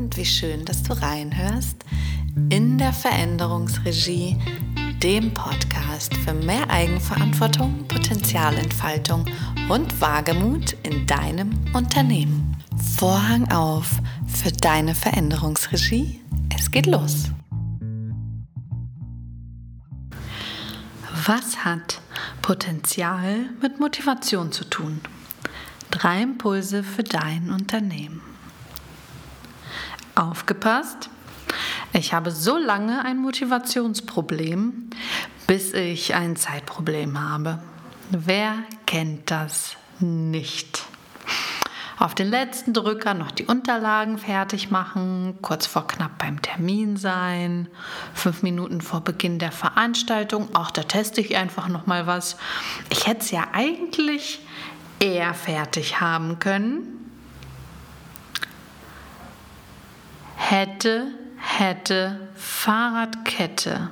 und wie schön, dass du reinhörst in der Veränderungsregie, dem Podcast für mehr Eigenverantwortung, Potenzialentfaltung und Wagemut in deinem Unternehmen. Vorhang auf für deine Veränderungsregie. Es geht los. Was hat Potenzial mit Motivation zu tun? Drei Impulse für dein Unternehmen. Aufgepasst! Ich habe so lange ein Motivationsproblem, bis ich ein Zeitproblem habe. Wer kennt das nicht? Auf den letzten Drücker noch die Unterlagen fertig machen, kurz vor knapp beim Termin sein, fünf Minuten vor Beginn der Veranstaltung, auch da teste ich einfach noch mal was. Ich hätte es ja eigentlich eher fertig haben können. Hätte, hätte, Fahrradkette.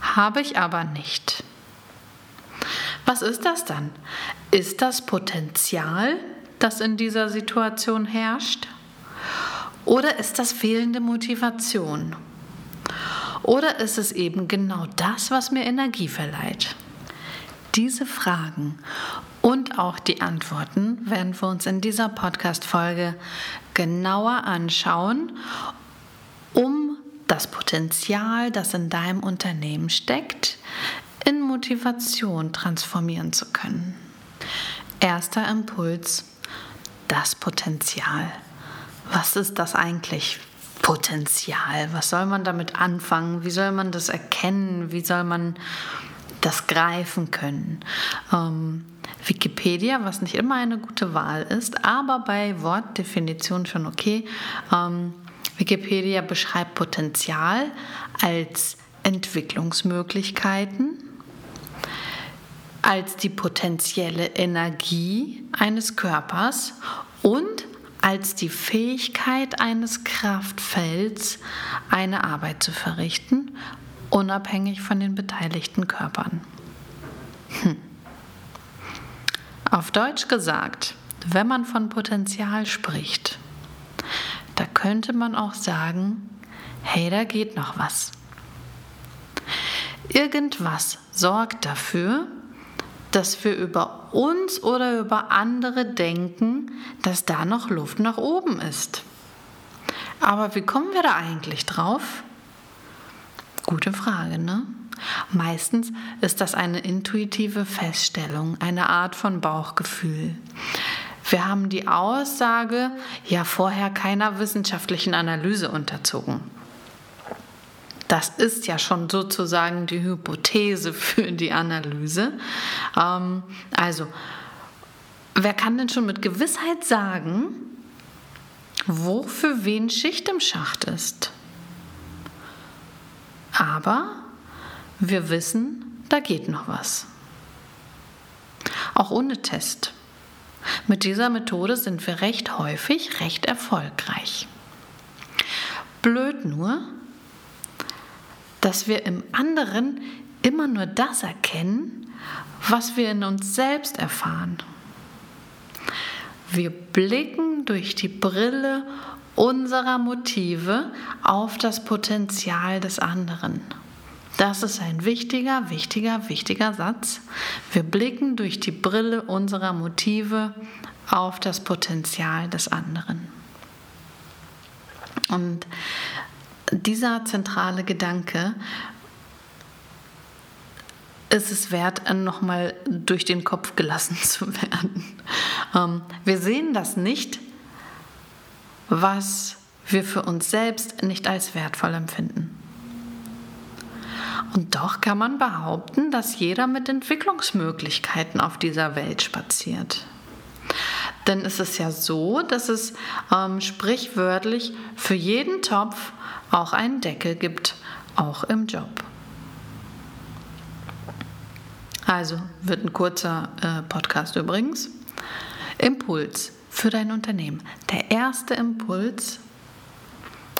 Habe ich aber nicht. Was ist das dann? Ist das Potenzial, das in dieser Situation herrscht? Oder ist das fehlende Motivation? Oder ist es eben genau das, was mir Energie verleiht? Diese Fragen und auch die Antworten werden wir uns in dieser Podcast-Folge genauer anschauen, um das Potenzial, das in deinem Unternehmen steckt, in Motivation transformieren zu können. Erster Impuls, das Potenzial. Was ist das eigentlich? Potenzial. Was soll man damit anfangen? Wie soll man das erkennen? Wie soll man das greifen können. Ähm, Wikipedia, was nicht immer eine gute Wahl ist, aber bei Wortdefinition schon okay. Ähm, Wikipedia beschreibt Potenzial als Entwicklungsmöglichkeiten, als die potenzielle Energie eines Körpers und als die Fähigkeit eines Kraftfelds, eine Arbeit zu verrichten unabhängig von den beteiligten Körpern. Hm. Auf Deutsch gesagt, wenn man von Potenzial spricht, da könnte man auch sagen, hey, da geht noch was. Irgendwas sorgt dafür, dass wir über uns oder über andere denken, dass da noch Luft nach oben ist. Aber wie kommen wir da eigentlich drauf? Gute Frage, ne? Meistens ist das eine intuitive Feststellung, eine Art von Bauchgefühl. Wir haben die Aussage ja vorher keiner wissenschaftlichen Analyse unterzogen. Das ist ja schon sozusagen die Hypothese für die Analyse. Ähm, also, wer kann denn schon mit Gewissheit sagen, wo für wen Schicht im Schacht ist? Aber wir wissen, da geht noch was. Auch ohne Test. Mit dieser Methode sind wir recht häufig recht erfolgreich. Blöd nur, dass wir im anderen immer nur das erkennen, was wir in uns selbst erfahren. Wir blicken durch die Brille unserer Motive auf das Potenzial des anderen. Das ist ein wichtiger, wichtiger, wichtiger Satz. Wir blicken durch die Brille unserer Motive auf das Potenzial des anderen. Und dieser zentrale Gedanke ist es wert, nochmal durch den Kopf gelassen zu werden. Ähm, wir sehen das nicht was wir für uns selbst nicht als wertvoll empfinden. Und doch kann man behaupten, dass jeder mit Entwicklungsmöglichkeiten auf dieser Welt spaziert. Denn es ist ja so, dass es ähm, sprichwörtlich für jeden Topf auch einen Deckel gibt, auch im Job. Also wird ein kurzer äh, Podcast übrigens. Impuls für dein Unternehmen. Der erste Impuls,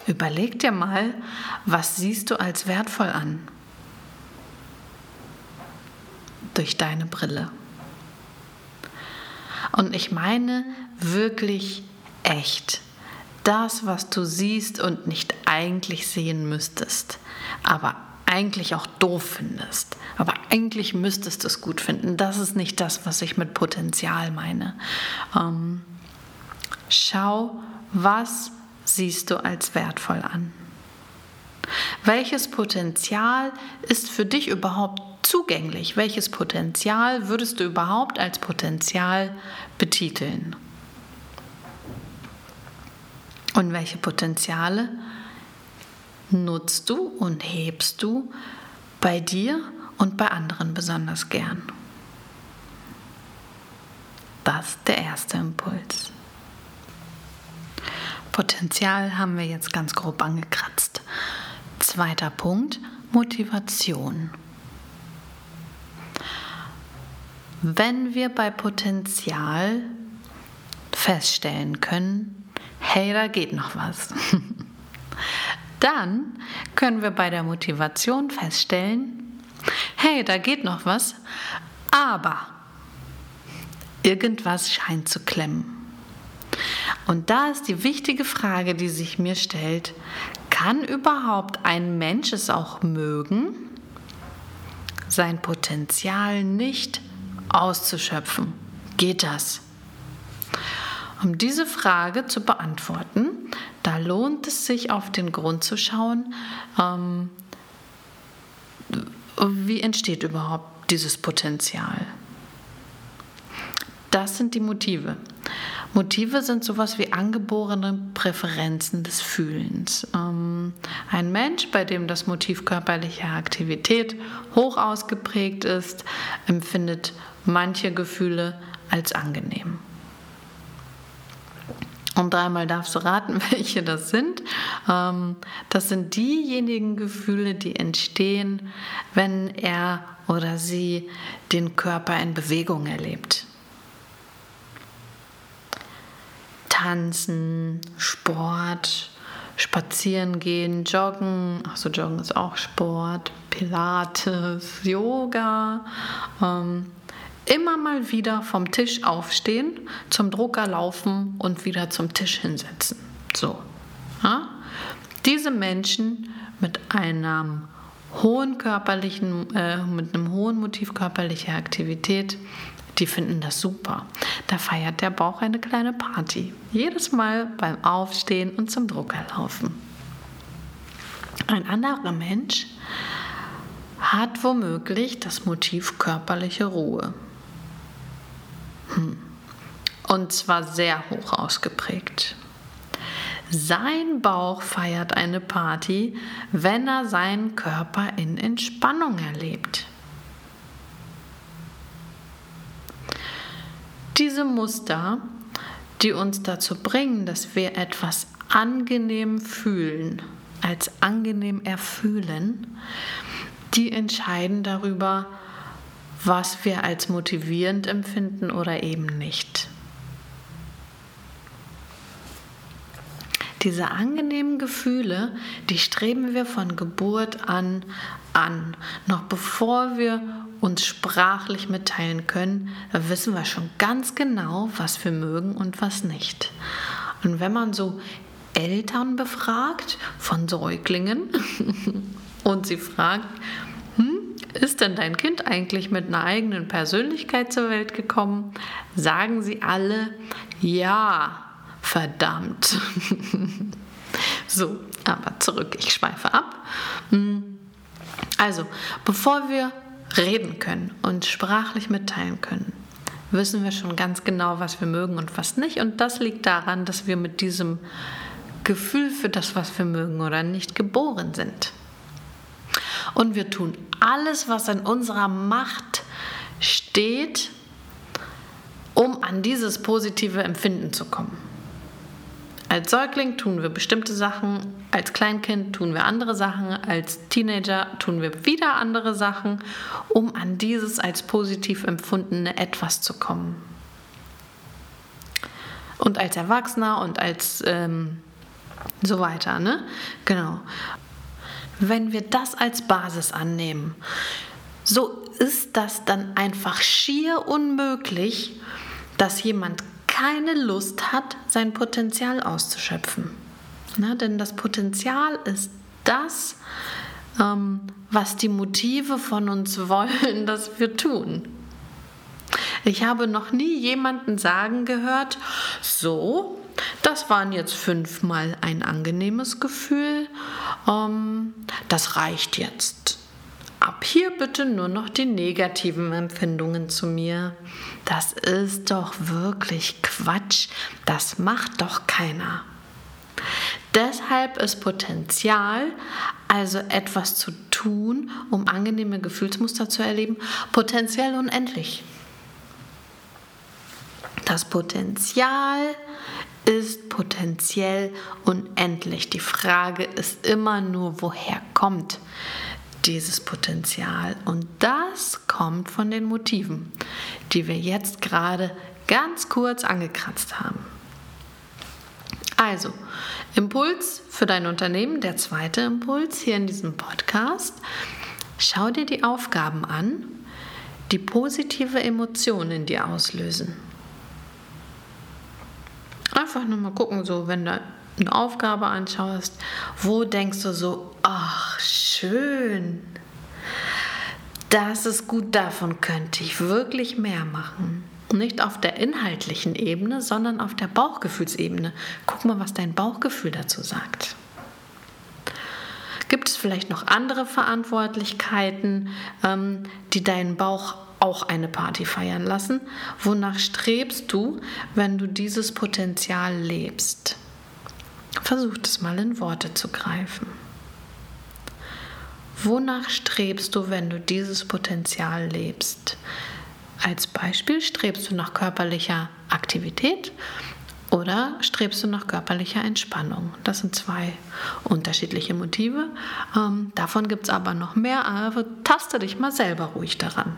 überleg dir mal, was siehst du als wertvoll an? Durch deine Brille. Und ich meine wirklich echt. das, was du siehst und nicht eigentlich sehen müsstest, aber eigentlich auch doof findest. Aber eigentlich müsstest du es gut finden. Das ist nicht das, was ich mit Potenzial meine. Ähm, schau, was siehst du als wertvoll an? Welches Potenzial ist für dich überhaupt zugänglich? Welches Potenzial würdest du überhaupt als Potenzial betiteln? Und welche Potenziale nutzt du und hebst du bei dir und bei anderen besonders gern? Das ist der erste Impuls. Potenzial haben wir jetzt ganz grob angekratzt. Zweiter Punkt, Motivation. Wenn wir bei Potenzial feststellen können, hey, da geht noch was, dann können wir bei der Motivation feststellen, hey, da geht noch was, aber irgendwas scheint zu klemmen. Und da ist die wichtige Frage, die sich mir stellt, kann überhaupt ein Mensch es auch mögen, sein Potenzial nicht auszuschöpfen? Geht das? Um diese Frage zu beantworten, da lohnt es sich auf den Grund zu schauen, ähm, wie entsteht überhaupt dieses Potenzial. Das sind die Motive. Motive sind sowas wie angeborene Präferenzen des Fühlens. Ähm, ein Mensch, bei dem das Motiv körperliche Aktivität hoch ausgeprägt ist, empfindet manche Gefühle als angenehm. Und dreimal darfst du raten, welche das sind. Ähm, das sind diejenigen Gefühle, die entstehen, wenn er oder sie den Körper in Bewegung erlebt. Tanzen, Sport, Spazieren gehen, Joggen, achso, Joggen ist auch Sport, Pilates, Yoga. Ähm, immer mal wieder vom Tisch aufstehen, zum Drucker laufen und wieder zum Tisch hinsetzen. So. Ja? Diese Menschen mit einem hohen körperlichen, äh, mit einem hohen Motiv körperlicher Aktivität die finden das super. Da feiert der Bauch eine kleine Party. Jedes Mal beim Aufstehen und zum Drucker laufen. Ein anderer Mensch hat womöglich das Motiv körperliche Ruhe. Hm. Und zwar sehr hoch ausgeprägt. Sein Bauch feiert eine Party, wenn er seinen Körper in Entspannung erlebt. Diese Muster, die uns dazu bringen, dass wir etwas angenehm fühlen, als angenehm erfühlen, die entscheiden darüber, was wir als motivierend empfinden oder eben nicht. Diese angenehmen Gefühle, die streben wir von Geburt an an. Noch bevor wir uns sprachlich mitteilen können, wissen wir schon ganz genau, was wir mögen und was nicht. Und wenn man so Eltern befragt von Säuglingen und sie fragt, hm, ist denn dein Kind eigentlich mit einer eigenen Persönlichkeit zur Welt gekommen? Sagen sie alle, ja, verdammt. so, aber zurück, ich schweife ab. Hm. Also, bevor wir reden können und sprachlich mitteilen können, wissen wir schon ganz genau, was wir mögen und was nicht. Und das liegt daran, dass wir mit diesem Gefühl für das, was wir mögen oder nicht, geboren sind. Und wir tun alles, was in unserer Macht steht, um an dieses positive Empfinden zu kommen. Als Säugling tun wir bestimmte Sachen, als Kleinkind tun wir andere Sachen, als Teenager tun wir wieder andere Sachen, um an dieses als positiv empfundene etwas zu kommen. Und als Erwachsener und als ähm, so weiter, ne? Genau. Wenn wir das als Basis annehmen, so ist das dann einfach schier unmöglich, dass jemand keine Lust hat, sein Potenzial auszuschöpfen. Na, denn das Potenzial ist das, ähm, was die Motive von uns wollen, dass wir tun. Ich habe noch nie jemanden sagen gehört, so, das waren jetzt fünfmal ein angenehmes Gefühl, ähm, das reicht jetzt. Ab hier bitte nur noch die negativen Empfindungen zu mir. Das ist doch wirklich Quatsch, das macht doch keiner. Deshalb ist Potenzial, also etwas zu tun, um angenehme Gefühlsmuster zu erleben, potenziell unendlich. Das Potenzial ist potenziell unendlich. Die Frage ist immer nur, woher kommt dieses Potenzial? Und das kommt von den Motiven, die wir jetzt gerade ganz kurz angekratzt haben. Also, Impuls für dein Unternehmen, der zweite Impuls hier in diesem Podcast. Schau dir die Aufgaben an, die positive Emotionen in dir auslösen. Einfach nur mal gucken, so wenn du eine Aufgabe anschaust, wo denkst du so, ach schön, das ist gut, davon könnte ich wirklich mehr machen. Nicht auf der inhaltlichen Ebene, sondern auf der Bauchgefühlsebene. Guck mal, was dein Bauchgefühl dazu sagt. Gibt es vielleicht noch andere Verantwortlichkeiten, ähm, die deinen Bauch auch eine Party feiern lassen? Wonach strebst du, wenn du dieses Potenzial lebst? Versuch es mal in Worte zu greifen. Wonach strebst du, wenn du dieses Potenzial lebst? Als Beispiel strebst du nach körperlicher Aktivität oder strebst du nach körperlicher Entspannung? Das sind zwei unterschiedliche Motive. Ähm, davon gibt es aber noch mehr, aber taste dich mal selber ruhig daran.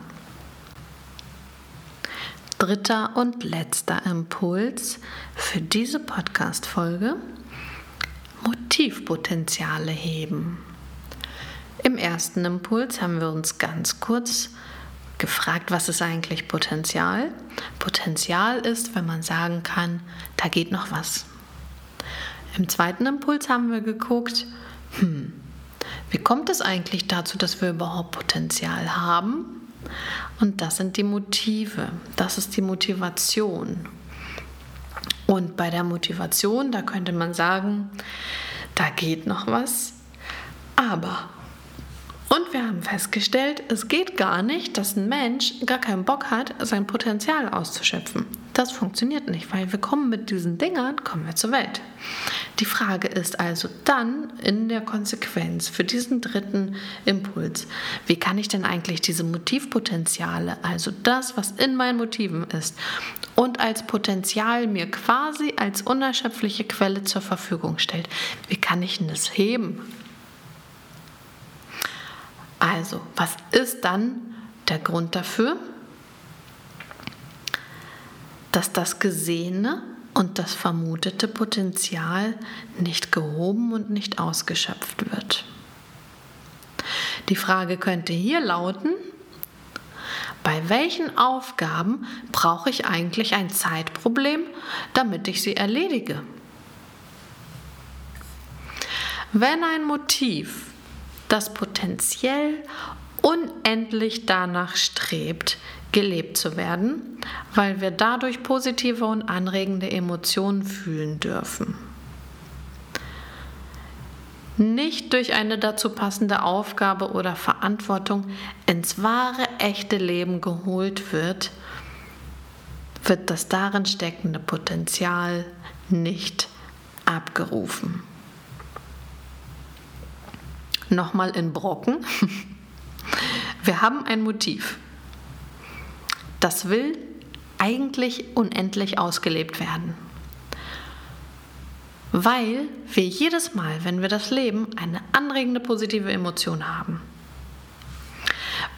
Dritter und letzter Impuls für diese Podcast-Folge: Motivpotenziale heben. Im ersten Impuls haben wir uns ganz kurz gefragt, was ist eigentlich Potenzial? Potenzial ist, wenn man sagen kann, da geht noch was. Im zweiten Impuls haben wir geguckt, hm, wie kommt es eigentlich dazu, dass wir überhaupt Potenzial haben? Und das sind die Motive, das ist die Motivation. Und bei der Motivation, da könnte man sagen, da geht noch was, aber wir haben festgestellt, es geht gar nicht, dass ein Mensch gar keinen Bock hat, sein Potenzial auszuschöpfen. Das funktioniert nicht, weil wir kommen mit diesen Dingern, kommen wir zur Welt. Die Frage ist also dann in der Konsequenz für diesen dritten Impuls, wie kann ich denn eigentlich diese Motivpotenziale, also das, was in meinen Motiven ist, und als Potenzial mir quasi als unerschöpfliche Quelle zur Verfügung stellt, wie kann ich denn das heben? Also, was ist dann der Grund dafür? Dass das Gesehene und das vermutete Potenzial nicht gehoben und nicht ausgeschöpft wird. Die Frage könnte hier lauten, bei welchen Aufgaben brauche ich eigentlich ein Zeitproblem, damit ich sie erledige? Wenn ein Motiv das potenziell unendlich danach strebt, gelebt zu werden, weil wir dadurch positive und anregende Emotionen fühlen dürfen. Nicht durch eine dazu passende Aufgabe oder Verantwortung ins wahre, echte Leben geholt wird, wird das darin steckende Potenzial nicht abgerufen nochmal in Brocken. Wir haben ein Motiv. Das will eigentlich unendlich ausgelebt werden. Weil wir jedes Mal, wenn wir das leben, eine anregende positive Emotion haben.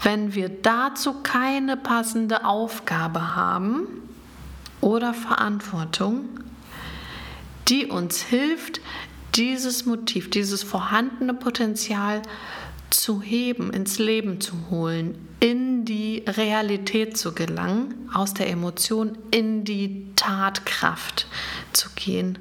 Wenn wir dazu keine passende Aufgabe haben oder Verantwortung, die uns hilft, dieses Motiv, dieses vorhandene Potenzial zu heben, ins Leben zu holen, in die Realität zu gelangen, aus der Emotion in die Tatkraft zu gehen,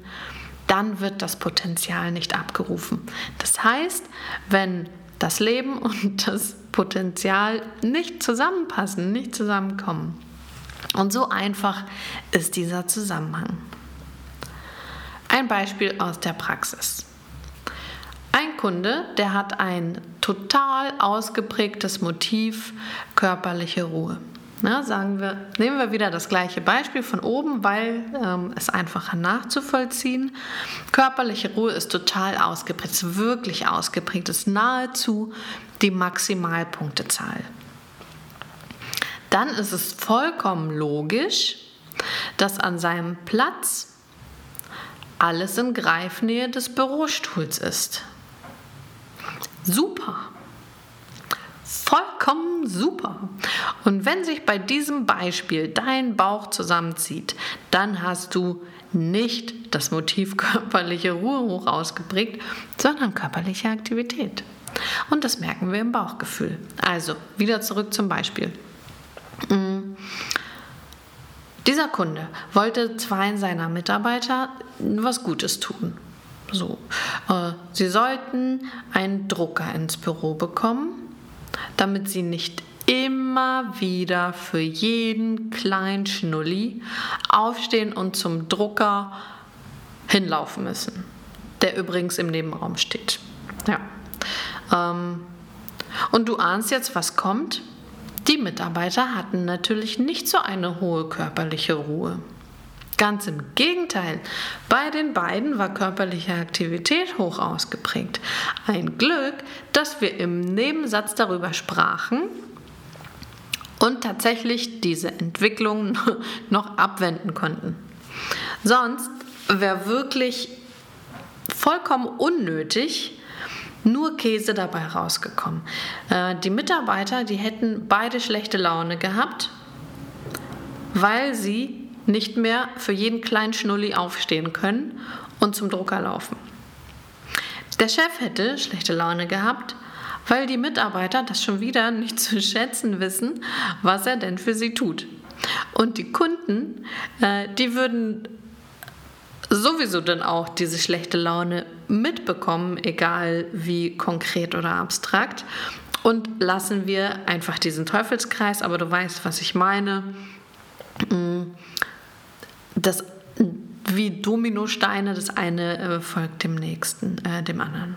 dann wird das Potenzial nicht abgerufen. Das heißt, wenn das Leben und das Potenzial nicht zusammenpassen, nicht zusammenkommen. Und so einfach ist dieser Zusammenhang. Ein Beispiel aus der Praxis. Ein Kunde, der hat ein total ausgeprägtes Motiv körperliche Ruhe. Na, sagen wir, nehmen wir wieder das gleiche Beispiel von oben, weil ähm, es einfacher nachzuvollziehen. Körperliche Ruhe ist total ausgeprägt, ist wirklich ausgeprägt, ist nahezu die Maximalpunktezahl. Dann ist es vollkommen logisch, dass an seinem Platz alles in Greifnähe des Bürostuhls ist. Super. Vollkommen super. Und wenn sich bei diesem Beispiel dein Bauch zusammenzieht, dann hast du nicht das Motiv körperliche Ruhe hoch ausgeprägt, sondern körperliche Aktivität. Und das merken wir im Bauchgefühl. Also, wieder zurück zum Beispiel. Mm. Dieser Kunde wollte zwei seiner Mitarbeiter was Gutes tun. So, äh, sie sollten einen Drucker ins Büro bekommen, damit sie nicht immer wieder für jeden kleinen Schnulli aufstehen und zum Drucker hinlaufen müssen, der übrigens im Nebenraum steht. Ja. Ähm, und du ahnst jetzt, was kommt? Die Mitarbeiter hatten natürlich nicht so eine hohe körperliche Ruhe. Ganz im Gegenteil, bei den beiden war körperliche Aktivität hoch ausgeprägt. Ein Glück, dass wir im Nebensatz darüber sprachen und tatsächlich diese Entwicklung noch abwenden konnten. Sonst wäre wirklich vollkommen unnötig nur Käse dabei rausgekommen. Äh, die Mitarbeiter, die hätten beide schlechte Laune gehabt, weil sie nicht mehr für jeden kleinen Schnulli aufstehen können und zum Drucker laufen. Der Chef hätte schlechte Laune gehabt, weil die Mitarbeiter das schon wieder nicht zu schätzen wissen, was er denn für sie tut. Und die Kunden, äh, die würden sowieso dann auch diese schlechte Laune mitbekommen, egal wie konkret oder abstrakt. Und lassen wir einfach diesen Teufelskreis, aber du weißt, was ich meine. Mm, das wie Dominosteine, das eine äh, folgt dem nächsten, äh, dem anderen.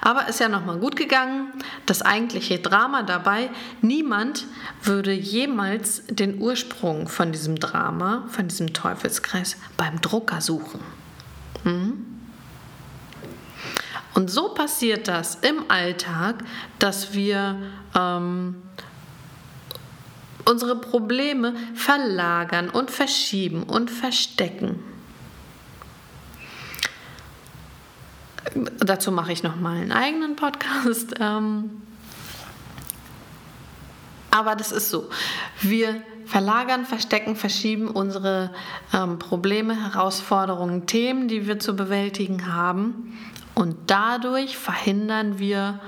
Aber ist ja nochmal gut gegangen. Das eigentliche Drama dabei, niemand würde jemals den Ursprung von diesem Drama, von diesem Teufelskreis beim Drucker suchen. Mhm. Und so passiert das im Alltag, dass wir ähm, unsere Probleme verlagern und verschieben und verstecken. Dazu mache ich noch mal einen eigenen Podcast. Ähm, aber das ist so. Wir verlagern, verstecken, verschieben unsere ähm, Probleme, Herausforderungen, Themen, die wir zu bewältigen haben. Und dadurch verhindern wir,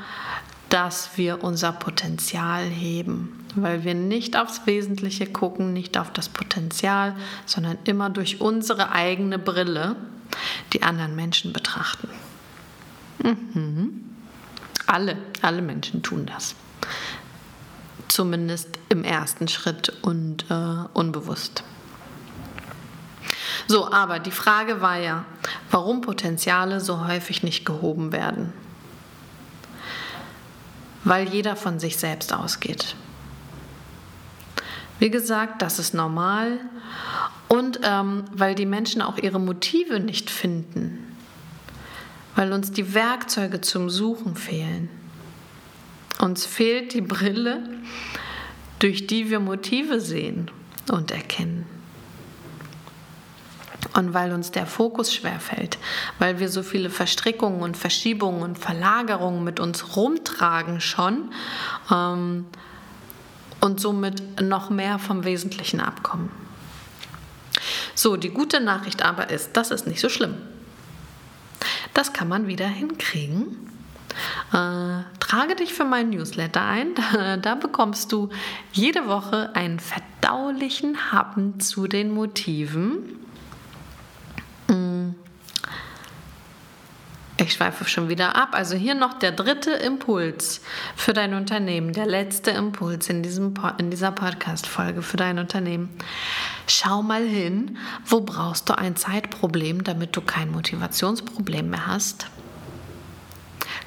dass wir unser Potenzial heben. Weil wir nicht aufs Wesentliche gucken, nicht auf das Potenzial, sondern immer durch unsere eigene Brille die anderen Menschen betrachten. Mhm. Alle, alle Menschen tun das. Zumindest im ersten Schritt und äh, unbewusst. So, aber die Frage war ja, warum Potenziale so häufig nicht gehoben werden. Weil jeder von sich selbst ausgeht. Wie gesagt, das ist normal und ähm, weil die Menschen auch ihre Motive nicht finden weil uns die Werkzeuge zum Suchen fehlen. Uns fehlt die Brille, durch die wir Motive sehen und erkennen. Und weil uns der Fokus schwerfällt, weil wir so viele Verstrickungen und Verschiebungen und Verlagerungen mit uns rumtragen schon ähm, und somit noch mehr vom Wesentlichen abkommen. So, die gute Nachricht aber ist, das ist nicht so schlimm. Das kann man wieder hinkriegen. Äh, trage dich für meinen Newsletter ein. Da, da bekommst du jede Woche einen verdaulichen Happen zu den Motiven. Mm. Ich schweife schon wieder ab. Also hier noch der dritte Impuls für dein Unternehmen, der letzte Impuls in, diesem, in dieser Podcast-Folge für dein Unternehmen. Schau mal hin, wo brauchst du ein Zeitproblem, damit du kein Motivationsproblem mehr hast.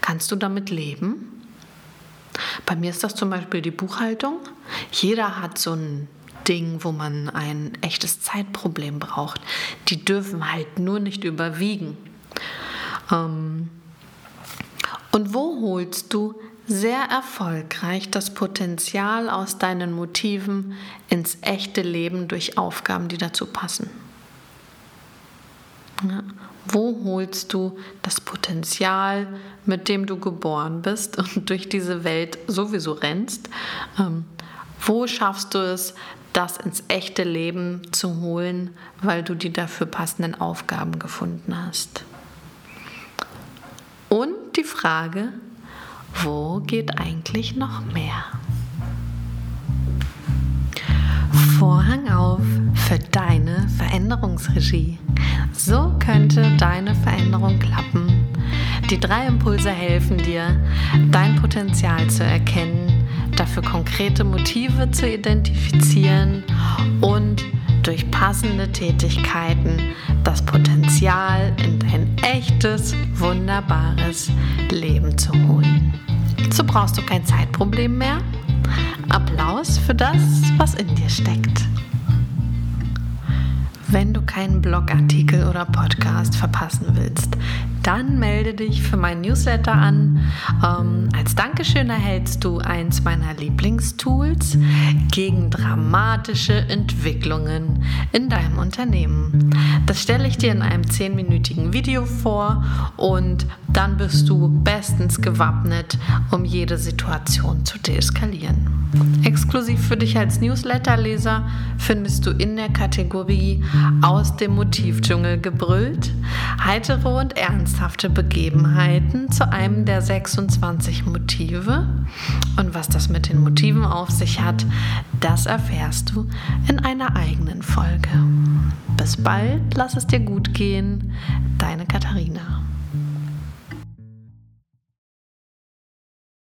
Kannst du damit leben? Bei mir ist das zum Beispiel die Buchhaltung. Jeder hat so ein Ding, wo man ein echtes Zeitproblem braucht. Die dürfen halt nur nicht überwiegen. Ähm, und wo holst du sehr erfolgreich das Potenzial aus deinen Motiven ins echte Leben durch Aufgaben, die dazu passen? Ja. Wo holst du das Potenzial, mit dem du geboren bist und durch diese Welt sowieso rennst? Ähm, wo schaffst du es, das ins echte Leben zu holen, weil du die dafür passenden Aufgaben gefunden hast? Und die Frage, wo geht eigentlich noch mehr? Vorhang auf für deine Veränderungsregie. So könnte deine Veränderung klappen. Die drei Impulse helfen dir, dein Potenzial zu erkennen, dafür konkrete Motive zu identifizieren und durch passende Tätigkeiten das Potenzial in dein echtes, wunderbares Leben zu holen. So brauchst du kein Zeitproblem mehr. Applaus für das, was in dir steckt. Wenn du keinen Blogartikel oder Podcast verpassen willst, dann melde dich für meinen Newsletter an. Ähm, als Dankeschön erhältst du eins meiner Lieblingstools gegen dramatische Entwicklungen in deinem Unternehmen. Das stelle ich dir in einem 10-minütigen Video vor und dann bist du bestens gewappnet, um jede Situation zu deeskalieren. Exklusiv für dich als Newsletterleser findest du in der Kategorie Aus dem Motivdschungel gebrüllt heitere und ernsthafte Begebenheiten zu einem der 26 Motive. Und was das mit den Motiven auf sich hat, das erfährst du in einer eigenen Folge. Bis bald, lass es dir gut gehen, deine Katharina.